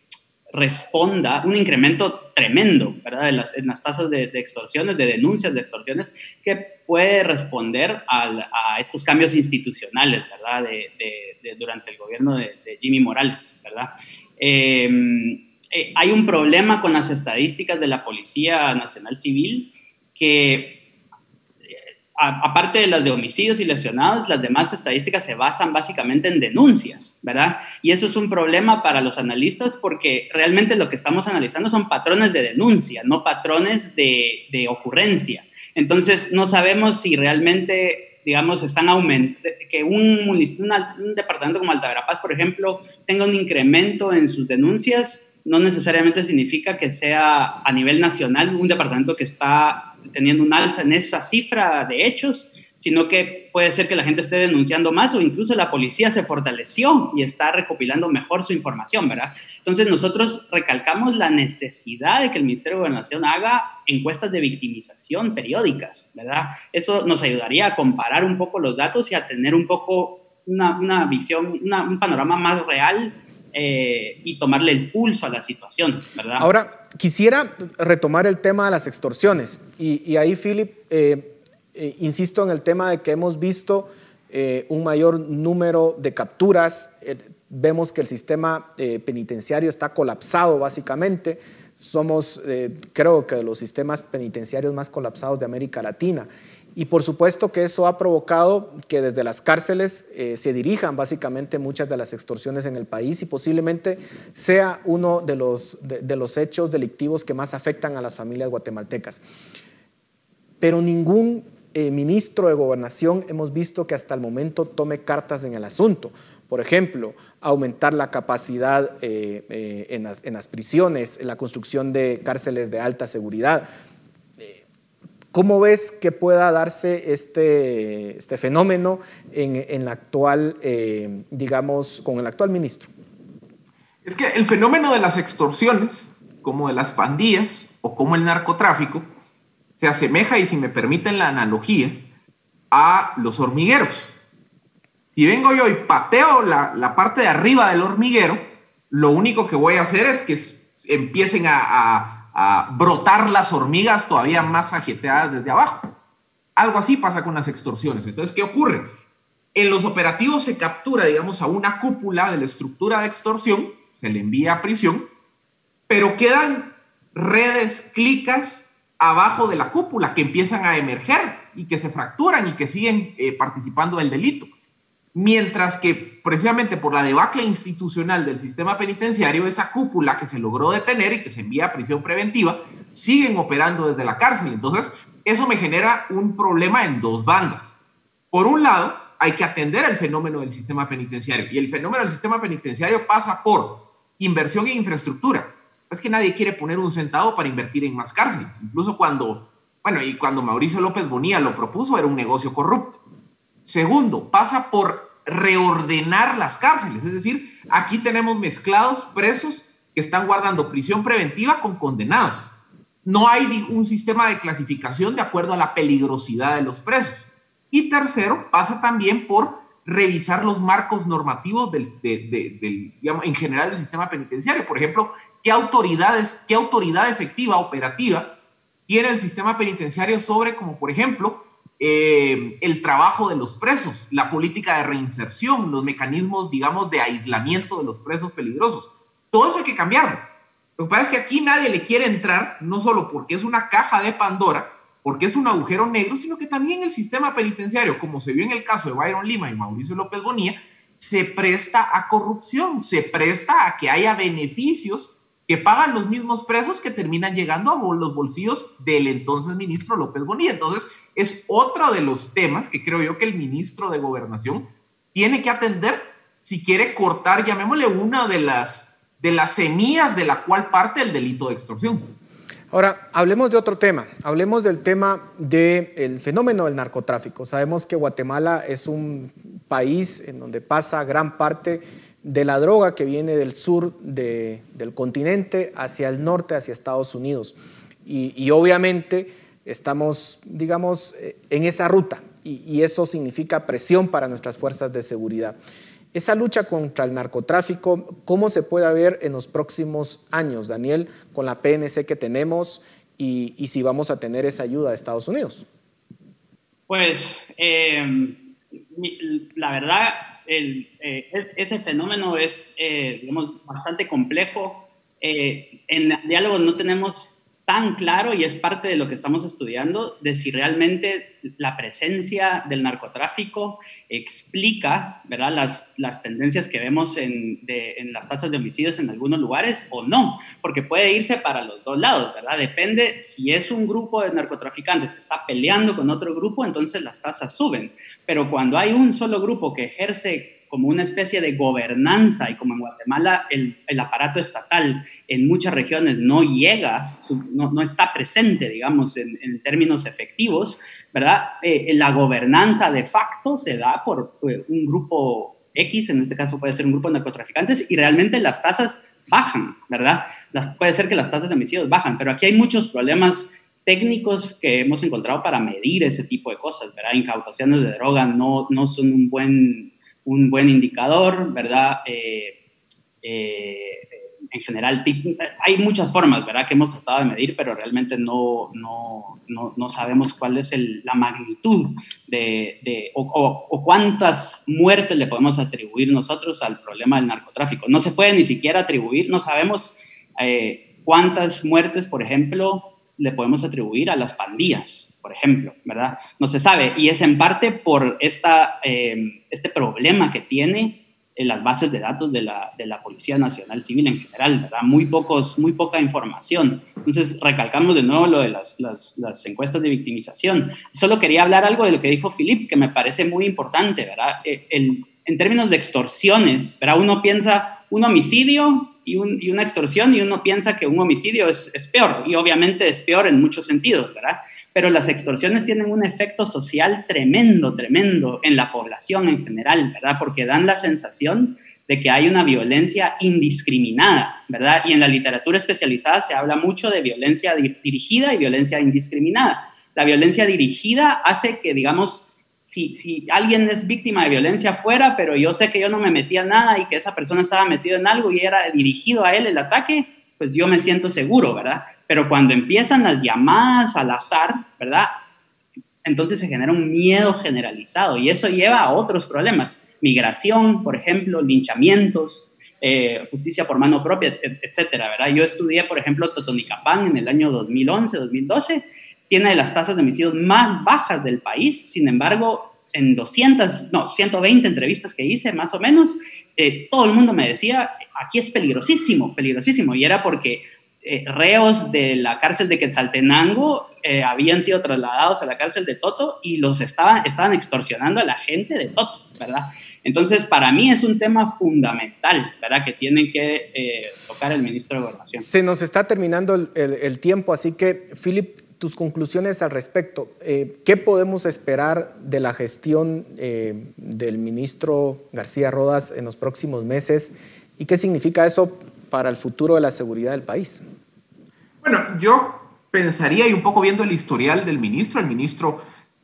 Speaker 7: responda un incremento tremendo, ¿verdad? En las, tasas de, extorsiones, de denuncias de extorsiones, que puede responder a estos cambios institucionales, ¿verdad? Durante el gobierno de, Jimmy Morales, ¿verdad? Em, eh, hay un problema con las estadísticas de la Policía Nacional Civil que aparte de las de homicidios y lesionados, las demás estadísticas se basan básicamente en denuncias, ¿verdad? Y eso es un problema para los analistas porque realmente lo que estamos analizando son patrones de denuncia, no patrones de, ocurrencia. Entonces, no sabemos si realmente, digamos, están aumentando, que un, un departamento como Altaverapaz, por ejemplo, tenga un incremento en sus denuncias, no necesariamente significa que sea a nivel nacional un departamento que está teniendo un alza en esa cifra de hechos, sino que puede ser que la gente esté denunciando más o incluso la policía se fortaleció y está recopilando mejor su información, ¿verdad? Entonces nosotros recalcamos la necesidad de que el Ministerio de Gobernación haga encuestas de victimización periódicas, ¿verdad? Eso nos ayudaría a comparar un poco los datos y a tener un poco una, visión, un panorama más real eh, y tomarle el pulso a la situación, ¿verdad?
Speaker 6: Ahora, quisiera retomar el tema de las extorsiones y, ahí, Philip, eh, eh, insisto en el tema de que hemos visto un mayor número de capturas, vemos que el sistema penitenciario está colapsado básicamente, somos, creo que, de los sistemas penitenciarios más colapsados de América Latina. Y por supuesto que eso ha provocado que desde las cárceles eh, se dirijan básicamente muchas de las extorsiones en el país y posiblemente sea uno de los, de, los hechos delictivos que más afectan a las familias guatemaltecas. Pero ningún eh, ministro de Gobernación hemos visto que hasta el momento tome cartas en el asunto. Por ejemplo, aumentar la capacidad eh, eh, en, las, prisiones, la construcción de cárceles de alta seguridad. ¿Cómo ves que pueda darse este, este fenómeno en, la actual, digamos, con el actual ministro?
Speaker 8: Es que el fenómeno de las extorsiones, como de las pandillas o como el narcotráfico, se asemeja, y si me permiten la analogía, a los hormigueros. Si vengo yo y pateo la, parte de arriba del hormiguero, lo único que voy a hacer es que empiecen a, brotar las hormigas todavía más ajeteadas desde abajo. Algo así pasa con las extorsiones. Entonces, ¿qué ocurre? En los operativos se captura, digamos, a una cúpula de la estructura de extorsión, se le envía a prisión, pero quedan redes, clicas abajo de la cúpula que empiezan a emerger y que se fracturan y que siguen eh, participando del delito. Mientras que precisamente por la debacle institucional del sistema penitenciario, esa cúpula que se logró detener y que se envía a prisión preventiva, siguen operando desde la cárcel. Entonces, eso me genera un problema en dos bandas. Por un lado, hay que atender el fenómeno del sistema penitenciario y el fenómeno del sistema penitenciario pasa por inversión en infraestructura, es que nadie quiere poner un centavo para invertir en más cárceles. Incluso cuando, bueno, y cuando Mauricio López Bonilla lo propuso, era un negocio corrupto. Segundo, pasa por reordenar las cárceles. Es decir, aquí tenemos mezclados presos que están guardando prisión preventiva con condenados. No hay un sistema de clasificación de acuerdo a la peligrosidad de los presos. Y tercero, pasa también por revisar los marcos normativos del, digamos, en general del sistema penitenciario. Por ejemplo, ¿qué, autoridades, qué autoridad efectiva, operativa, tiene el sistema penitenciario sobre, como por ejemplo, eh, el trabajo de los presos, la política de reinserción, los mecanismos, digamos, de aislamiento de los presos peligrosos? Todo eso hay que cambiarlo. Lo que pasa es que aquí nadie le quiere entrar, no solo porque es una caja de Pandora, porque es un agujero negro, sino que también el sistema penitenciario, como se vio en el caso de Byron Lima y Mauricio López Bonilla, se presta a corrupción, se presta a que haya beneficios que pagan los mismos presos que terminan llegando a los bolsillos del entonces ministro López Bonilla. Entonces, es otro de los temas que creo yo que el ministro de Gobernación tiene que atender si quiere cortar, llamémosle, una de las, de las semillas de la cual parte el delito de extorsión.
Speaker 6: Ahora, hablemos de otro tema, hablemos del tema del fenómeno del narcotráfico. Sabemos que Guatemala es un país en donde pasa gran parte de la droga que viene del sur del continente hacia el norte, hacia Estados Unidos. Y, obviamente estamos, digamos, en esa ruta y eso significa presión para nuestras fuerzas de seguridad. Esa lucha contra el narcotráfico, ¿cómo se puede ver en los próximos años, Daniel, con la PNC que tenemos y, si vamos a tener esa ayuda de Estados Unidos?
Speaker 7: Pues eh, la verdad, eh, ese fenómeno es, eh, digamos, bastante complejo. en diálogo no tenemos tan claro y es parte de lo que estamos estudiando de si realmente la presencia del narcotráfico explica ¿verdad? Las, las tendencias que vemos en, en, las tasas de homicidios en algunos lugares o no, porque puede irse para los dos lados, ¿verdad? Depende si es un grupo de narcotraficantes que está peleando con otro grupo, entonces las tasas suben, pero cuando hay un solo grupo que ejerce como una especie de gobernanza y como en Guatemala el, el aparato estatal en muchas regiones no llega, no, no está presente, digamos, en, en términos efectivos, ¿verdad? Eh, la gobernanza de facto se da por eh, un grupo X, en este caso puede ser un grupo de narcotraficantes, y realmente las tasas bajan, ¿verdad? Las, puede ser que las tasas de homicidios bajan, pero aquí hay muchos problemas técnicos que hemos encontrado para medir ese tipo de cosas, ¿verdad? Incautaciones de droga no, no son un buen un buen indicador, ¿verdad? Eh, eh, en general, hay muchas formas, ¿verdad? Que hemos tratado de medir, pero realmente no, no, no, sabemos cuál es la magnitud de, o, cuántas muertes le podemos atribuir nosotros al problema del narcotráfico. No se puede ni siquiera atribuir, no sabemos eh, cuántas muertes, por ejemplo, le podemos atribuir a las pandillas, por ejemplo, ¿verdad? No se sabe, y es en parte por esta, eh, este problema que tiene las bases de datos de la, de la, Policía Nacional Civil en general, ¿verdad? Muy, pocos, muy poca información. Entonces, recalcamos de nuevo lo de las, las, encuestas de victimización. Solo quería hablar algo de lo que dijo Filip, que me parece muy importante, ¿verdad? Eh, el, en términos de extorsiones, ¿verdad? Uno piensa un homicidio y, un, y, una extorsión y uno piensa que un homicidio es, es peor, y obviamente es peor en muchos sentidos, ¿verdad? pero las extorsiones tienen un efecto social tremendo, tremendo en la población en general, ¿verdad? Porque dan la sensación de que hay una violencia indiscriminada, ¿verdad? Y en la literatura especializada se habla mucho de violencia dirigida y violencia indiscriminada. La violencia dirigida hace que, digamos, si, si alguien es víctima de violencia afuera, pero yo sé que yo no me metía en nada y que esa persona estaba metida en algo y era dirigido a él el ataque, pues yo me siento seguro, ¿verdad? Pero cuando empiezan las llamadas al azar, ¿verdad? Entonces se genera un miedo generalizado y eso lleva a otros problemas. Migración, por ejemplo, linchamientos, eh, justicia por mano propia, etcétera, ¿verdad? Yo estudié, por ejemplo, Totonicapán en el año 2011, 2012, tiene las tasas de homicidios más bajas del país, sin embargo, en 200, no, 120 entrevistas que hice, más o menos, eh, todo el mundo me decía, aquí es peligrosísimo, peligrosísimo, y era porque eh, reos de la cárcel de Quetzaltenango eh, habían sido trasladados a la cárcel de Toto y los estaban, estaban extorsionando a la gente de Toto, ¿verdad? Entonces, para mí es un tema fundamental, ¿verdad? Que tiene que tocar el ministro de Gobernación.
Speaker 6: Se nos está terminando el, el tiempo, así que, Philip, tus conclusiones al respecto. Eh, ¿Qué podemos esperar de la gestión eh, del ministro García Rodas en los próximos meses y qué significa eso para el futuro de la seguridad del país?
Speaker 8: Bueno, yo pensaría y un poco viendo el historial del ministro, el ministro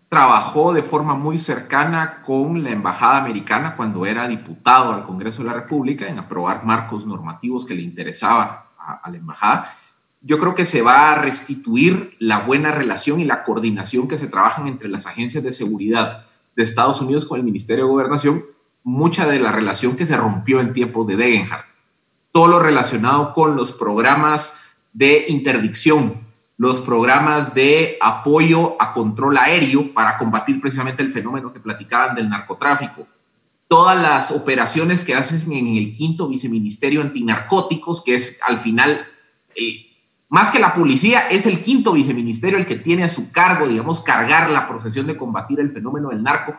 Speaker 8: trabajó de forma muy cercana con la Embajada Americana cuando era diputado al Congreso de la República en aprobar marcos normativos que le interesaban a la Embajada yo creo que se va a restituir la buena relación y la coordinación que se trabajan entre las agencias de seguridad de Estados Unidos con el Ministerio de Gobernación, mucha de la relación que se rompió en tiempos de Degenhardt. Todo lo relacionado con los programas de interdicción, los programas de apoyo a control aéreo para combatir precisamente el fenómeno que platicaban del narcotráfico, todas las operaciones que hacen en el quinto viceministerio antinarcóticos, que es al final eh, más que la policía, es el quinto viceministerio el que tiene a su cargo, digamos, cargar la procesión de combatir el fenómeno del narco.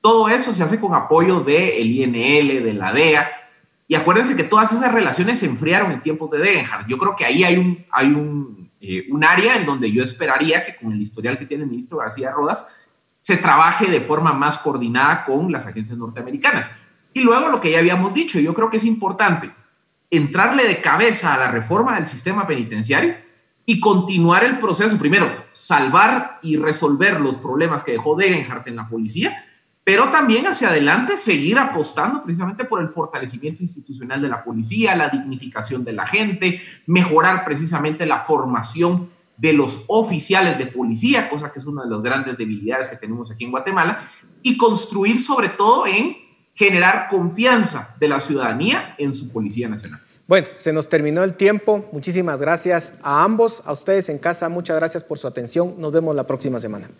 Speaker 8: Todo eso se hace con apoyo del INL, de la DEA. Y acuérdense que todas esas relaciones se enfriaron en tiempos de Degenhardt. Yo creo que ahí hay un, hay un, eh, un área en donde yo esperaría que con el historial que tiene el ministro García Rodas se trabaje de forma más coordinada con las agencias norteamericanas. Y luego lo que ya habíamos dicho, yo creo que es importante, entrarle de cabeza a la reforma del sistema penitenciario y continuar el proceso. Primero, salvar y resolver los problemas que dejó Degenhardt en la policía, pero también hacia adelante seguir apostando precisamente por el fortalecimiento institucional de la policía, la dignificación de la gente, mejorar precisamente la formación de los oficiales de policía, cosa que es una de las grandes debilidades que tenemos aquí en Guatemala, y construir sobre todo en generar confianza de la ciudadanía en su Policía Nacional.
Speaker 6: Bueno, se nos terminó el tiempo. Muchísimas gracias a ambos, a ustedes en casa. Muchas gracias por su atención. Nos vemos la próxima semana.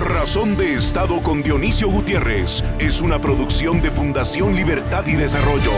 Speaker 1: Razón de Estado con Dionisio Gutiérrez es una producción de Fundación Libertad y Desarrollo.